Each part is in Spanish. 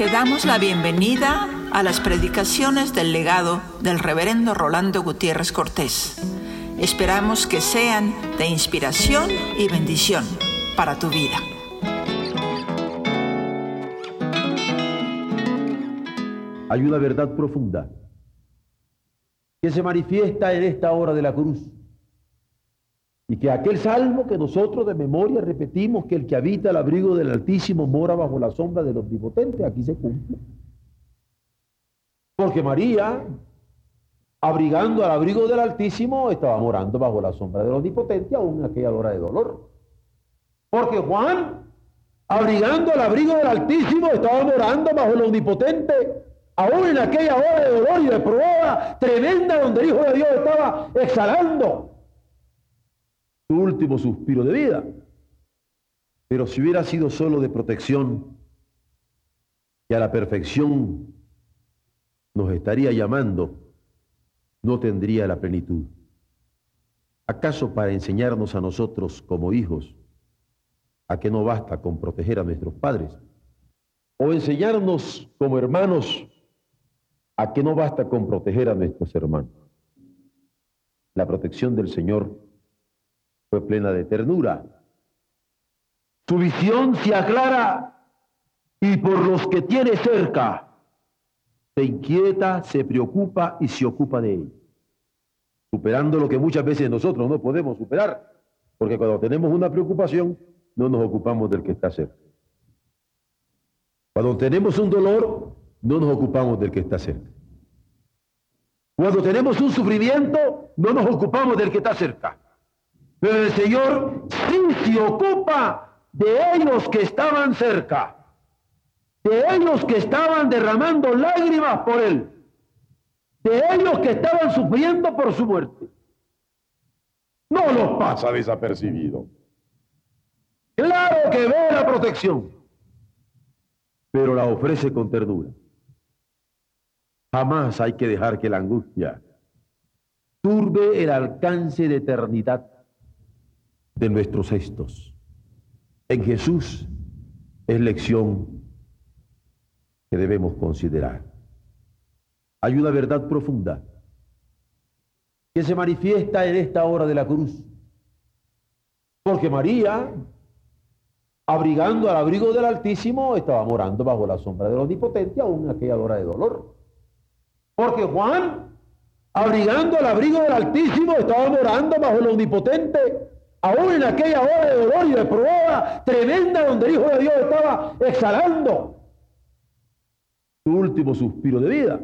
Te damos la bienvenida a las predicaciones del legado del reverendo Rolando Gutiérrez Cortés. Esperamos que sean de inspiración y bendición para tu vida. Hay una verdad profunda que se manifiesta en esta hora de la cruz. Y que aquel salmo que nosotros de memoria repetimos, que el que habita el abrigo del Altísimo mora bajo la sombra del Omnipotente, aquí se cumple. Porque María, abrigando al abrigo del Altísimo, estaba morando bajo la sombra del Omnipotente aún en aquella hora de dolor. Porque Juan, abrigando al abrigo del Altísimo, estaba morando bajo el Omnipotente aún en aquella hora de dolor y de prueba tremenda donde el Hijo de Dios estaba exhalando su último suspiro de vida. Pero si hubiera sido solo de protección, que a la perfección nos estaría llamando, no tendría la plenitud. ¿Acaso para enseñarnos a nosotros como hijos a que no basta con proteger a nuestros padres? ¿O enseñarnos como hermanos a que no basta con proteger a nuestros hermanos? La protección del Señor fue plena de ternura. Su visión se aclara y por los que tiene cerca se inquieta, se preocupa y se ocupa de ellos, superando lo que muchas veces nosotros no podemos superar, porque cuando tenemos una preocupación no nos ocupamos del que está cerca. Cuando tenemos un dolor, no nos ocupamos del que está cerca. Cuando tenemos un sufrimiento, no nos ocupamos del que está cerca. Pero el Señor sí se ocupa de ellos que estaban cerca, de ellos que estaban derramando lágrimas por Él, de ellos que estaban sufriendo por su muerte. No los pasa desapercibido. Claro que ve la protección, pero la ofrece con ternura. Jamás hay que dejar que la angustia turbe el alcance de eternidad de nuestros gestos. En Jesús es lección que debemos considerar. Hay una verdad profunda que se manifiesta en esta hora de la cruz. Porque María, abrigando al abrigo del Altísimo, estaba morando bajo la sombra del Omnipotente aún aquella hora de dolor. Porque Juan, abrigando al abrigo del Altísimo, estaba morando bajo el Omnipotente, aún en aquella hora de dolor y de prueba tremenda donde el Hijo de Dios estaba exhalando su último suspiro de vida.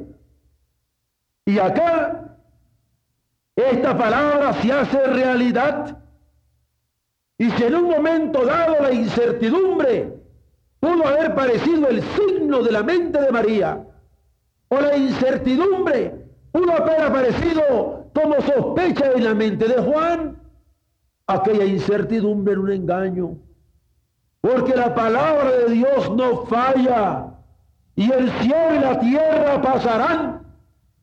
Y acá, esta palabra se hace realidad. Y si en un momento dado la incertidumbre pudo haber parecido el signo de la mente de María, o la incertidumbre pudo haber aparecido como sospecha en la mente de Juan, aquella incertidumbre era un engaño. Porque la palabra de Dios no falla y el cielo y la tierra pasarán,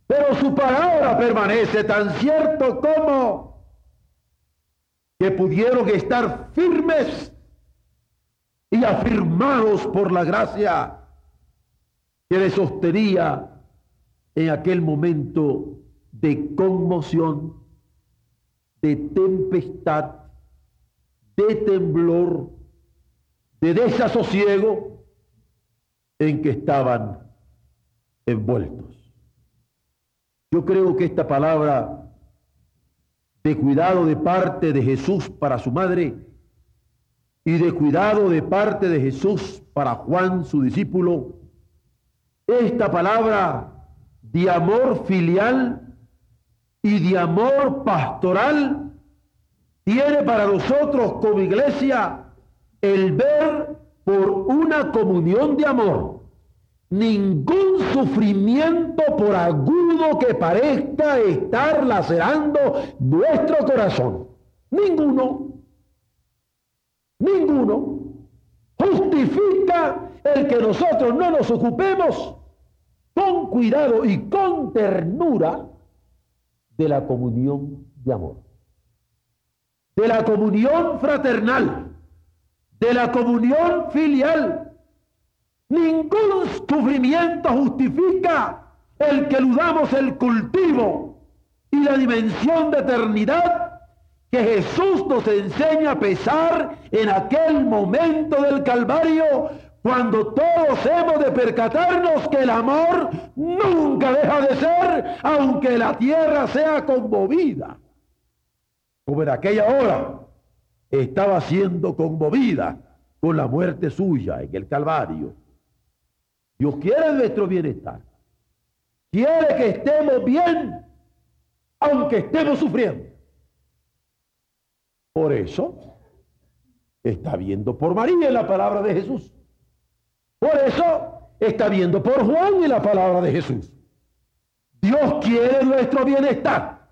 pero su palabra permanece tan cierto como que pudieron estar firmes y afirmados por la gracia que les sostenía en aquel momento de conmoción, de tempestad, de temblor, de desasosiego en que estaban envueltos. Yo creo que esta palabra de cuidado de parte de Jesús para su madre y de cuidado de parte de Jesús para Juan, su discípulo, esta palabra de amor filial y de amor pastoral tiene para nosotros como iglesia el ver por una comunión de amor ningún sufrimiento por agudo que parezca estar lacerando nuestro corazón. Ninguno. Ninguno. Justifica el que nosotros no nos ocupemos con cuidado y con ternura de la comunión de amor, de la comunión fraternal, de la comunión filial. Ningún sufrimiento justifica el que ludamos el cultivo y la dimensión de eternidad que Jesús nos enseña a pesar en aquel momento del Calvario cuando todos hemos de percatarnos que el amor nunca deja de ser, aunque la tierra sea conmovida. Como en aquella hora estaba siendo conmovida con la muerte suya en el Calvario. Dios quiere nuestro bienestar. Quiere que estemos bien, aunque estemos sufriendo. Por eso está viendo por María en la palabra de Jesús. Por eso está viendo por Juan y la palabra de Jesús. Dios quiere nuestro bienestar.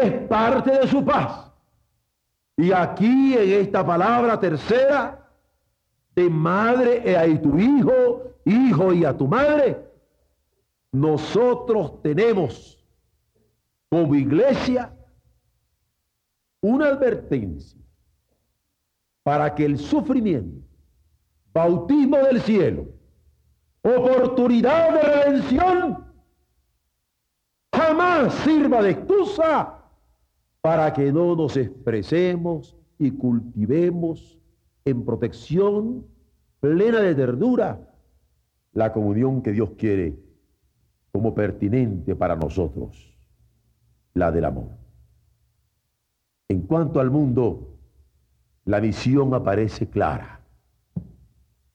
Es parte de su paz. Y aquí en esta palabra tercera, de madre y a tu hijo, hijo y a tu madre, nosotros tenemos como iglesia una advertencia para que el sufrimiento bautismo del cielo, oportunidad de redención, jamás sirva de excusa para que no nos expresemos y cultivemos en protección plena de ternura la comunión que Dios quiere como pertinente para nosotros, la del amor. En cuanto al mundo, la visión aparece clara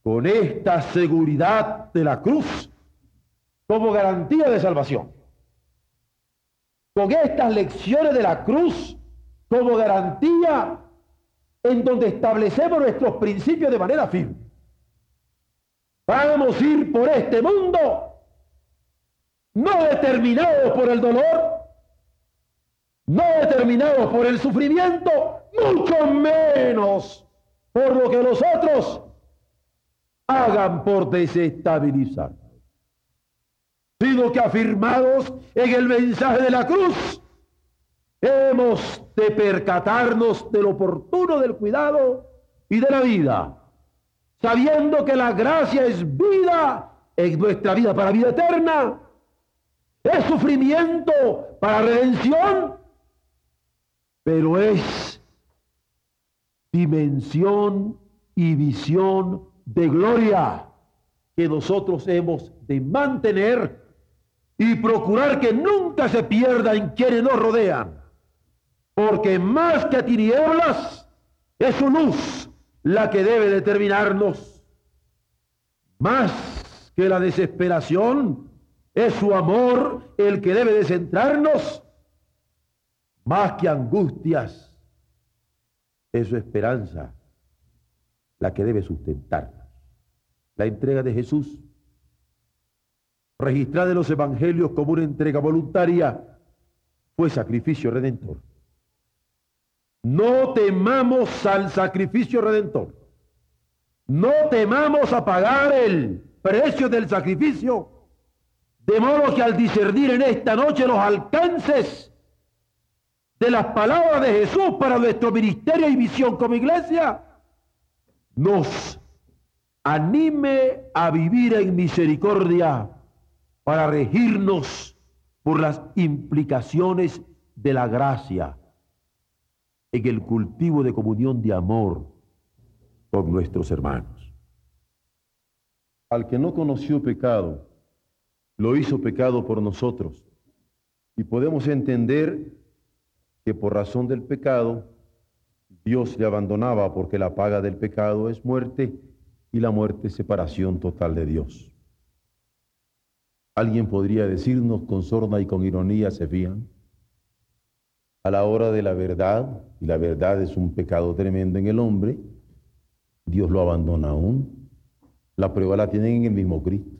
con esta seguridad de la cruz como garantía de salvación. Con estas lecciones de la cruz como garantía en donde establecemos nuestros principios de manera firme. Vamos a ir por este mundo no determinados por el dolor, no determinados por el sufrimiento, mucho menos por lo que los otros hagan por desestabilizar, sino que afirmados en el mensaje de la cruz, hemos de percatarnos del oportuno del cuidado y de la vida, sabiendo que la gracia es vida en nuestra vida para vida eterna, es sufrimiento para redención, pero es dimensión y visión de gloria que nosotros hemos de mantener y procurar que nunca se pierda en quienes nos rodean. Porque más que tinieblas, es su luz la que debe determinarnos. Más que la desesperación, es su amor el que debe de centrarnos. Más que angustias, es su esperanza la que debe sustentarnos. La entrega de Jesús, registrada en los evangelios como una entrega voluntaria, fue sacrificio redentor. No temamos al sacrificio redentor. No temamos a pagar el precio del sacrificio. De modo que al discernir en esta noche los alcances de las palabras de Jesús para nuestro ministerio y visión como iglesia, nos anime a vivir en misericordia para regirnos por las implicaciones de la gracia en el cultivo de comunión de amor con nuestros hermanos. Al que no conoció pecado, lo hizo pecado por nosotros. Y podemos entender que por razón del pecado, Dios le abandonaba porque la paga del pecado es muerte y la muerte es separación total de Dios. Alguien podría decirnos con sorna y con ironía, se fían, a la hora de la verdad, y la verdad es un pecado tremendo en el hombre, Dios lo abandona aún. La prueba la tienen en el mismo Cristo.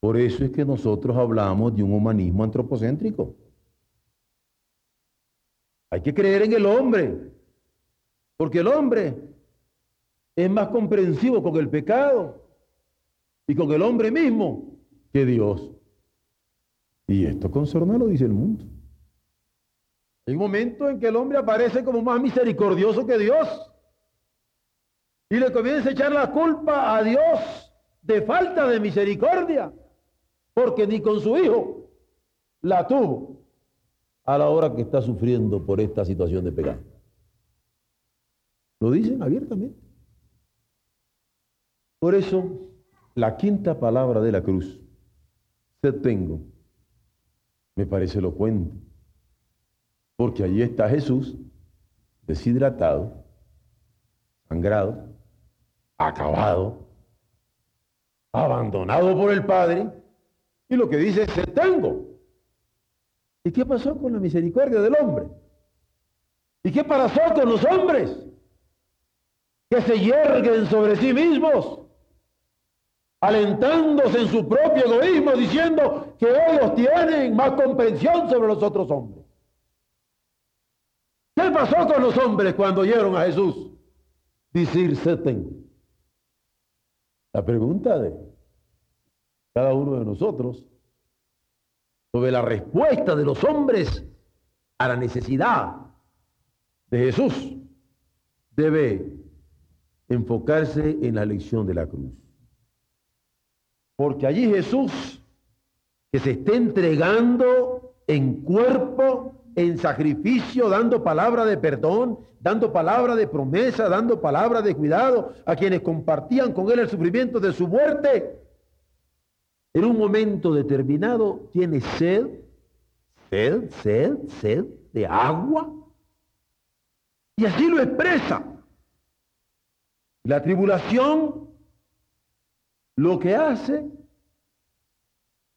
Por eso es que nosotros hablamos de un humanismo antropocéntrico. Hay que creer en el hombre, porque el hombre es más comprensivo con el pecado y con el hombre mismo que Dios. Y esto con sorna lo dice el mundo. Hay un momento en que el hombre aparece como más misericordioso que Dios. y le comienza a echar la culpa a Dios de falta de misericordia, porque ni con su hijo la tuvo a la hora que está sufriendo por esta situación de pecado. Lo dicen abiertamente. Por eso, la quinta palabra de la cruz, se tengo, me parece elocuente, porque allí está Jesús, deshidratado, sangrado, acabado, abandonado por el Padre, y lo que dice es, se tengo. ¿Y qué pasó con la misericordia del hombre? ¿Y qué pasó con los hombres? Que se yerguen sobre sí mismos, alentándose en su propio egoísmo, diciendo que ellos tienen más comprensión sobre los otros hombres. ¿Qué pasó con los hombres cuando oyeron a Jesús decir se tengo? La pregunta de cada uno de nosotros sobre la respuesta de los hombres a la necesidad de Jesús debe enfocarse en la lección de la cruz. Porque allí Jesús, que se está entregando en cuerpo, en sacrificio, dando palabra de perdón, dando palabra de promesa, dando palabra de cuidado a quienes compartían con él el sufrimiento de su muerte, en un momento determinado tiene sed, sed, sed, sed de agua. Y así lo expresa. La tribulación lo que hace,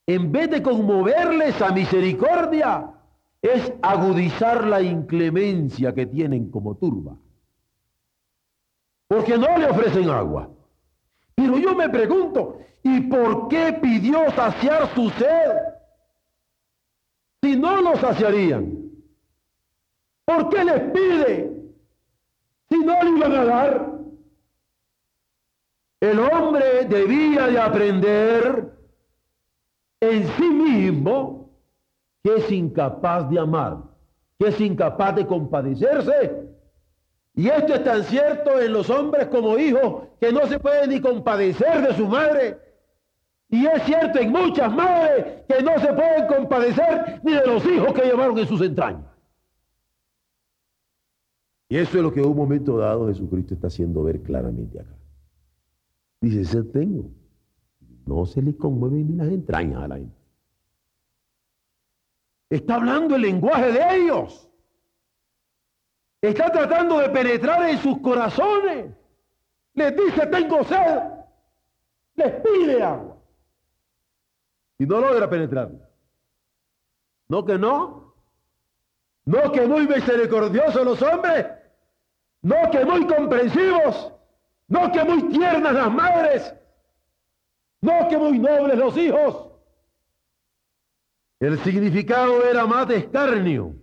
en vez de conmoverles a misericordia, es agudizar la inclemencia que tienen como turba. Porque no le ofrecen agua. Pero yo me pregunto, ¿y por qué pidió saciar su sed? Si no lo saciarían. ¿Por qué les pide? Si no le iban a dar. El hombre debía de aprender en sí mismo que es incapaz de amar, que es incapaz de compadecerse y esto es tan cierto en los hombres como hijos que no se puede ni compadecer de su madre. Y es cierto en muchas madres que no se pueden compadecer ni de los hijos que llevaron en sus entrañas. Y eso es lo que en un momento dado Jesucristo está haciendo ver claramente acá. Dice, se tengo. No se le conmueven ni las entrañas a la gente. Está hablando el lenguaje de ellos. Está tratando de penetrar en sus corazones. Les dice, tengo sed. Les pide agua. Y no logra penetrar. No que no. No que muy misericordiosos los hombres. No que muy comprensivos. No que muy tiernas las madres. No que muy nobles los hijos. El significado era más de escarnio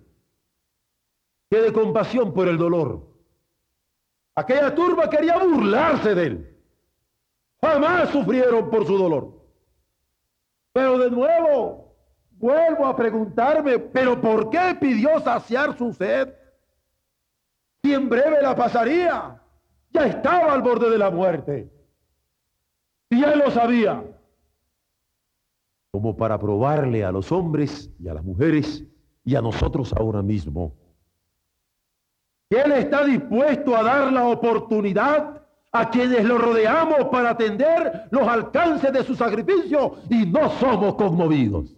que de compasión por el dolor. Aquella turba quería burlarse de él. Jamás sufrieron por su dolor. Pero de nuevo, vuelvo a preguntarme, ¿pero por qué pidió saciar su sed? Si en breve la pasaría, ya estaba al borde de la muerte. Y él lo sabía. Como para probarle a los hombres y a las mujeres y a nosotros ahora mismo él está dispuesto a dar la oportunidad a quienes lo rodeamos para atender los alcances de su sacrificio y no somos conmovidos.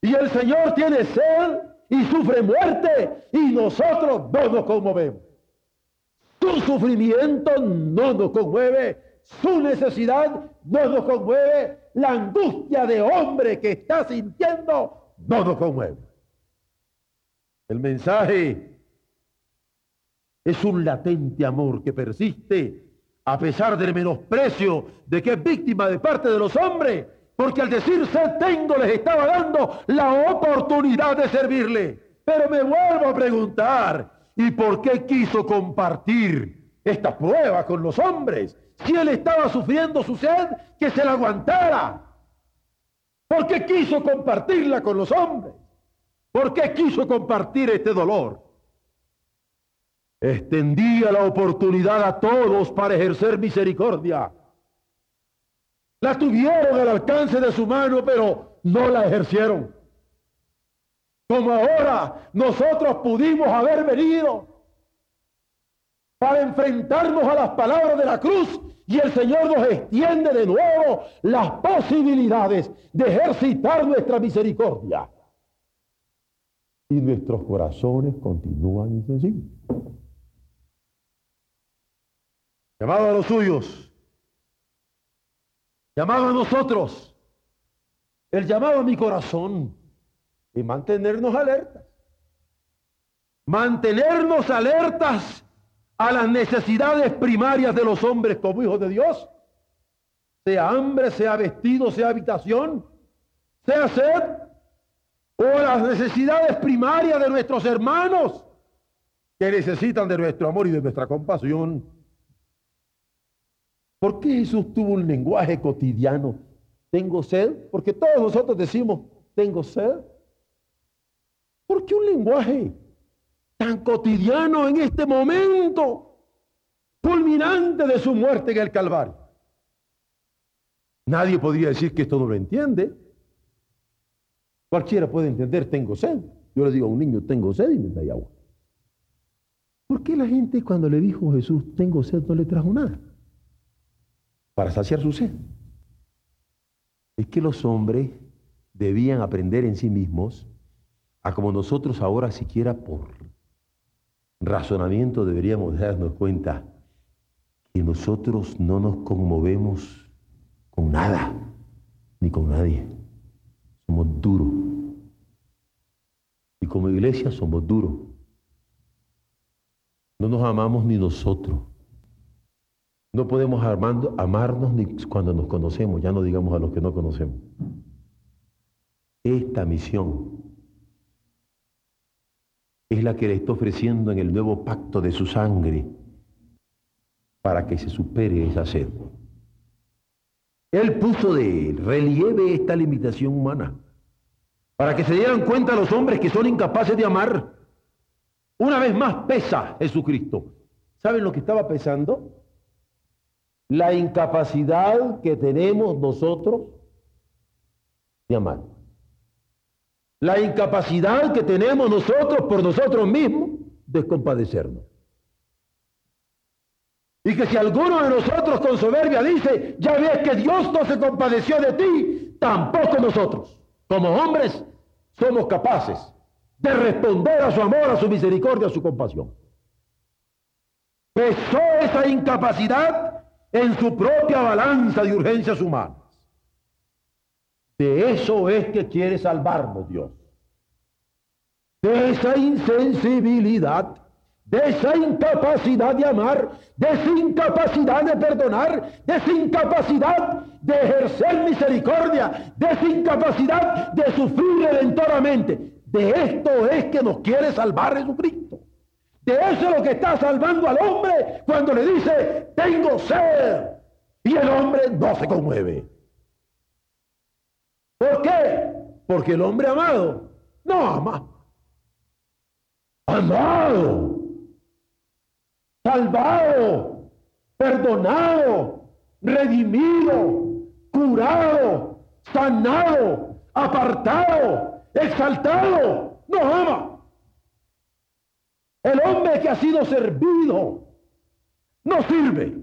Y el Señor tiene sed y sufre muerte y nosotros no nos conmovemos. Su sufrimiento no nos conmueve, su necesidad no nos conmueve, la angustia de hombre que está sintiendo no nos conmueve. El mensaje es un latente amor que persiste a pesar del menosprecio de que es víctima de parte de los hombres, porque al decirse tengo les estaba dando la oportunidad de servirle. Pero me vuelvo a preguntar, ¿y por qué quiso compartir esta prueba con los hombres? Si él estaba sufriendo su sed, que se la aguantara. ¿Por qué quiso compartirla con los hombres? ¿Por qué quiso compartir este dolor? extendía la oportunidad a todos para ejercer misericordia. La tuvieron al alcance de su mano, pero no la ejercieron. Como ahora nosotros pudimos haber venido para enfrentarnos a las palabras de la cruz y el Señor nos extiende de nuevo las posibilidades de ejercitar nuestra misericordia. Y nuestros corazones continúan insensibles. Llamado a los suyos, llamado a nosotros, el llamado a mi corazón y mantenernos alertas. Mantenernos alertas a las necesidades primarias de los hombres como hijos de Dios. Sea hambre, sea vestido, sea habitación, sea sed, o las necesidades primarias de nuestros hermanos que necesitan de nuestro amor y de nuestra compasión. ¿Por qué Jesús tuvo un lenguaje cotidiano? ¿Tengo sed? Porque todos nosotros decimos, tengo sed. ¿Por qué un lenguaje tan cotidiano en este momento culminante de su muerte en el Calvario? Nadie podría decir que esto no lo entiende. Cualquiera puede entender, tengo sed. Yo le digo a un niño, tengo sed y me da agua. ¿Por qué la gente cuando le dijo Jesús, tengo sed, no le trajo nada? para saciar su sed. Es que los hombres debían aprender en sí mismos a como nosotros ahora siquiera por razonamiento deberíamos darnos cuenta que nosotros no nos conmovemos con nada ni con nadie. Somos duros. Y como iglesia somos duros. No nos amamos ni nosotros. No podemos amarnos ni cuando nos conocemos, ya no digamos a los que no conocemos. Esta misión es la que le está ofreciendo en el nuevo pacto de su sangre para que se supere esa sed. Él puso de relieve esta limitación humana para que se dieran cuenta los hombres que son incapaces de amar. Una vez más pesa Jesucristo. ¿Saben lo que estaba pesando? la incapacidad que tenemos nosotros de amar. La incapacidad que tenemos nosotros por nosotros mismos de compadecernos. Y que si alguno de nosotros con soberbia dice, ya ves que Dios no se compadeció de ti, tampoco nosotros, como hombres, somos capaces de responder a su amor, a su misericordia, a su compasión. Pesó esa incapacidad en su propia balanza de urgencias humanas. De eso es que quiere salvarnos Dios. De esa insensibilidad, de esa incapacidad de amar, de esa incapacidad de perdonar, de esa incapacidad de ejercer misericordia, de esa incapacidad de sufrir redentoramente. De esto es que nos quiere salvar Jesucristo. De eso es lo que está salvando al hombre cuando le dice, tengo sed. Y el hombre no se conmueve. ¿Por qué? Porque el hombre amado no ama. Amado, salvado, perdonado, redimido, curado, sanado, apartado, exaltado, no ama. El hombre que ha sido servido no sirve.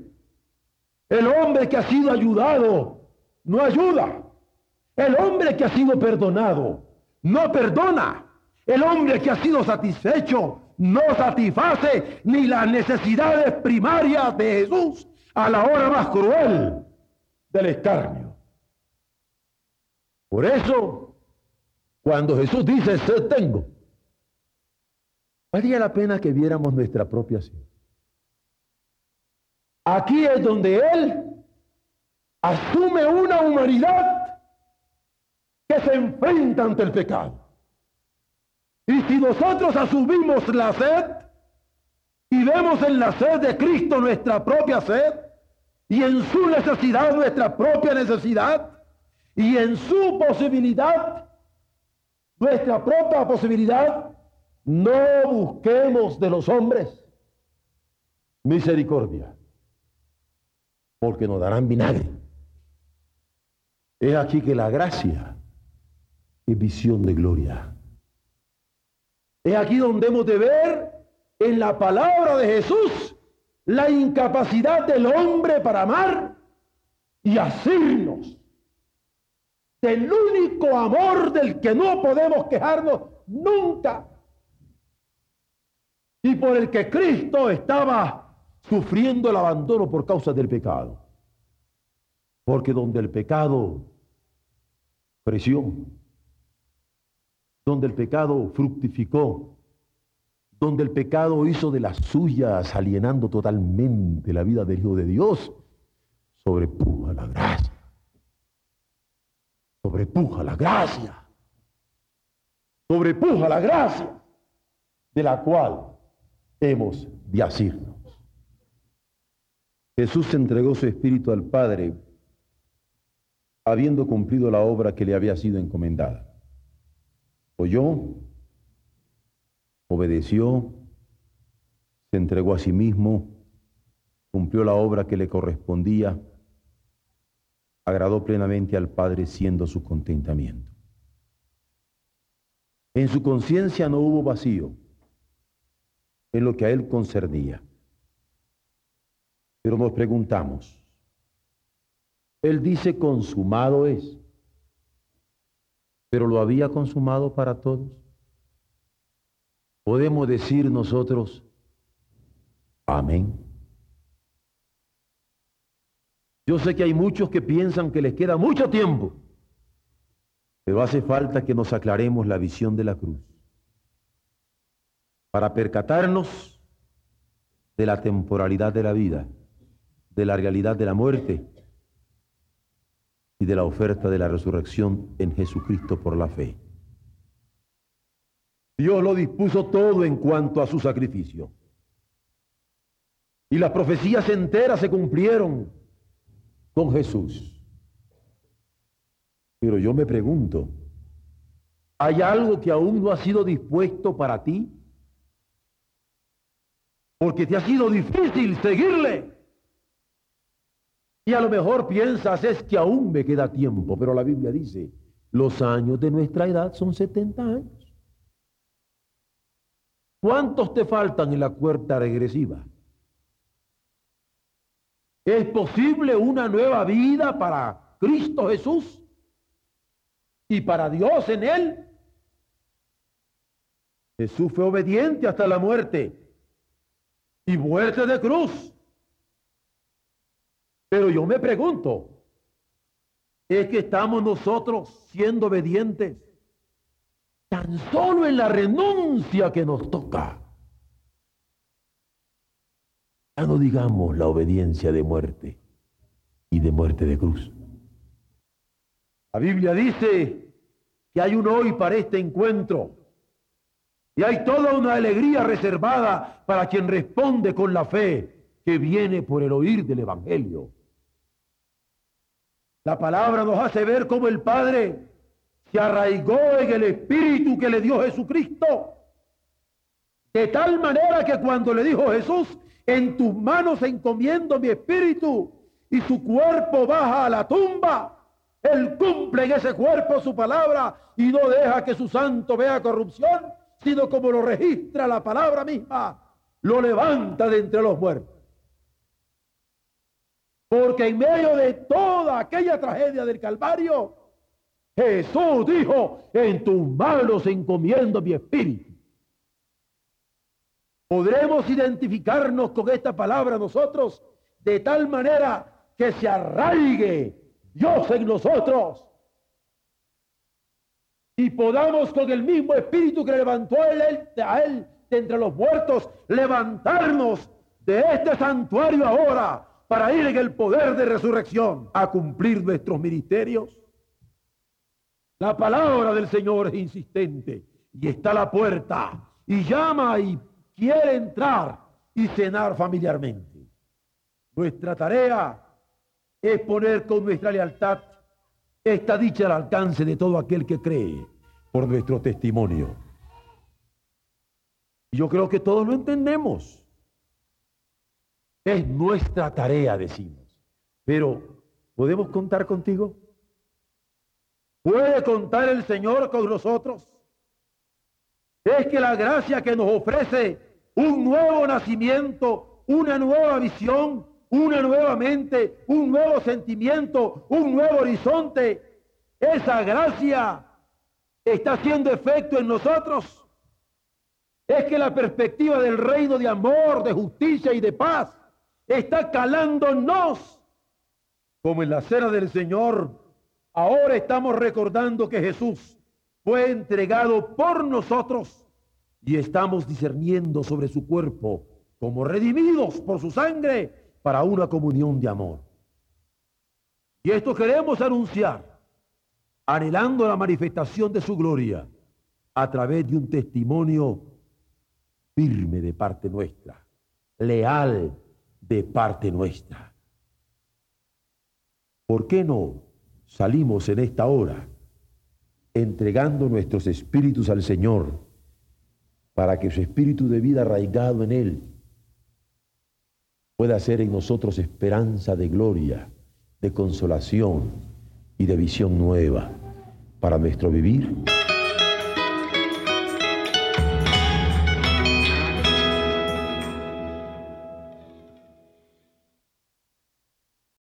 El hombre que ha sido ayudado no ayuda. El hombre que ha sido perdonado no perdona. El hombre que ha sido satisfecho no satisface ni las necesidades primarias de Jesús a la hora más cruel del escarnio. Por eso, cuando Jesús dice, se tengo, Valía la pena que viéramos nuestra propia sed. Aquí es donde Él asume una humanidad que se enfrenta ante el pecado. Y si nosotros asumimos la sed y vemos en la sed de Cristo nuestra propia sed, y en su necesidad nuestra propia necesidad, y en su posibilidad nuestra propia posibilidad, no busquemos de los hombres misericordia, porque nos darán vinagre. Es aquí que la gracia es visión de gloria. Es aquí donde hemos de ver en la palabra de Jesús la incapacidad del hombre para amar y asirnos del único amor del que no podemos quejarnos nunca y por el que Cristo estaba sufriendo el abandono por causa del pecado. Porque donde el pecado creció, donde el pecado fructificó, donde el pecado hizo de las suyas, alienando totalmente la vida del Hijo de Dios, sobrepuja la gracia. Sobrepuja la gracia. Sobrepuja la gracia de la cual hemos de asirnos. Jesús entregó su espíritu al Padre habiendo cumplido la obra que le había sido encomendada. Oyó, obedeció, se entregó a sí mismo, cumplió la obra que le correspondía, agradó plenamente al Padre siendo su contentamiento. En su conciencia no hubo vacío en lo que a él concernía. Pero nos preguntamos, él dice consumado es, pero lo había consumado para todos. Podemos decir nosotros, amén. Yo sé que hay muchos que piensan que les queda mucho tiempo, pero hace falta que nos aclaremos la visión de la cruz para percatarnos de la temporalidad de la vida, de la realidad de la muerte de la oferta de la resurrección en Jesucristo por la fe. Dios lo dispuso todo en cuanto a su sacrificio. Y las profecías enteras se cumplieron con Jesús. Pero yo me pregunto, ¿hay algo que aún no ha sido dispuesto para ti? porque te ha sido difícil seguirle. Y a lo mejor piensas es que aún me queda tiempo, pero la Biblia dice, los años de nuestra edad son 70 años. ¿Cuántos te faltan en la cuerda regresiva? ¿Es posible una nueva vida para Cristo Jesús y para Dios en Él? Jesús fue obediente hasta la muerte y muerte de cruz. Pero yo me pregunto, ¿es que estamos nosotros siendo obedientes tan solo en la renuncia que nos toca? Ya no digamos la obediencia de muerte y de muerte de cruz. La Biblia dice que hay un hoy para este encuentro y hay toda una alegría reservada para quien responde con la fe que viene por el oír del Evangelio. La palabra nos hace ver cómo el Padre se arraigó en el Espíritu que le dio Jesucristo. De tal manera que cuando le dijo Jesús, en tus manos encomiendo mi espíritu y su cuerpo baja a la tumba, Él cumple en ese cuerpo su palabra y no deja que su santo vea corrupción sino como lo registra la palabra misma, lo levanta de entre los muertos. Porque en medio de toda aquella tragedia del Calvario, Jesús dijo, en tus manos encomiendo mi espíritu. Podremos identificarnos con esta palabra nosotros de tal manera que se arraigue Dios en nosotros y podamos con el mismo espíritu que levantó a él, de entre los muertos, levantarnos de este santuario ahora para ir en el poder de resurrección a cumplir nuestros ministerios. La palabra del Señor es insistente y está a la puerta y llama y quiere entrar y cenar familiarmente. Nuestra tarea es poner con nuestra lealtad esta dicha al alcance de todo aquel que cree por nuestro testimonio. Yo creo que todos lo entendemos. Es nuestra tarea, decimos. Pero, ¿podemos contar contigo? ¿Puede contar el Señor con nosotros? Es que la gracia que nos ofrece un nuevo nacimiento, una nueva visión, una nueva mente, un nuevo sentimiento, un nuevo horizonte, esa gracia está haciendo efecto en nosotros. Es que la perspectiva del reino de amor, de justicia y de paz está calándonos. Como en la cena del Señor, ahora estamos recordando que Jesús fue entregado por nosotros y estamos discerniendo sobre su cuerpo como redimidos por su sangre para una comunión de amor. Y esto queremos anunciar, anhelando la manifestación de su gloria a través de un testimonio firme de parte nuestra, leal de parte nuestra. ¿Por qué no salimos en esta hora entregando nuestros espíritus al Señor para que su espíritu de vida arraigado en Él pueda ser en nosotros esperanza de gloria, de consolación y de visión nueva para nuestro vivir?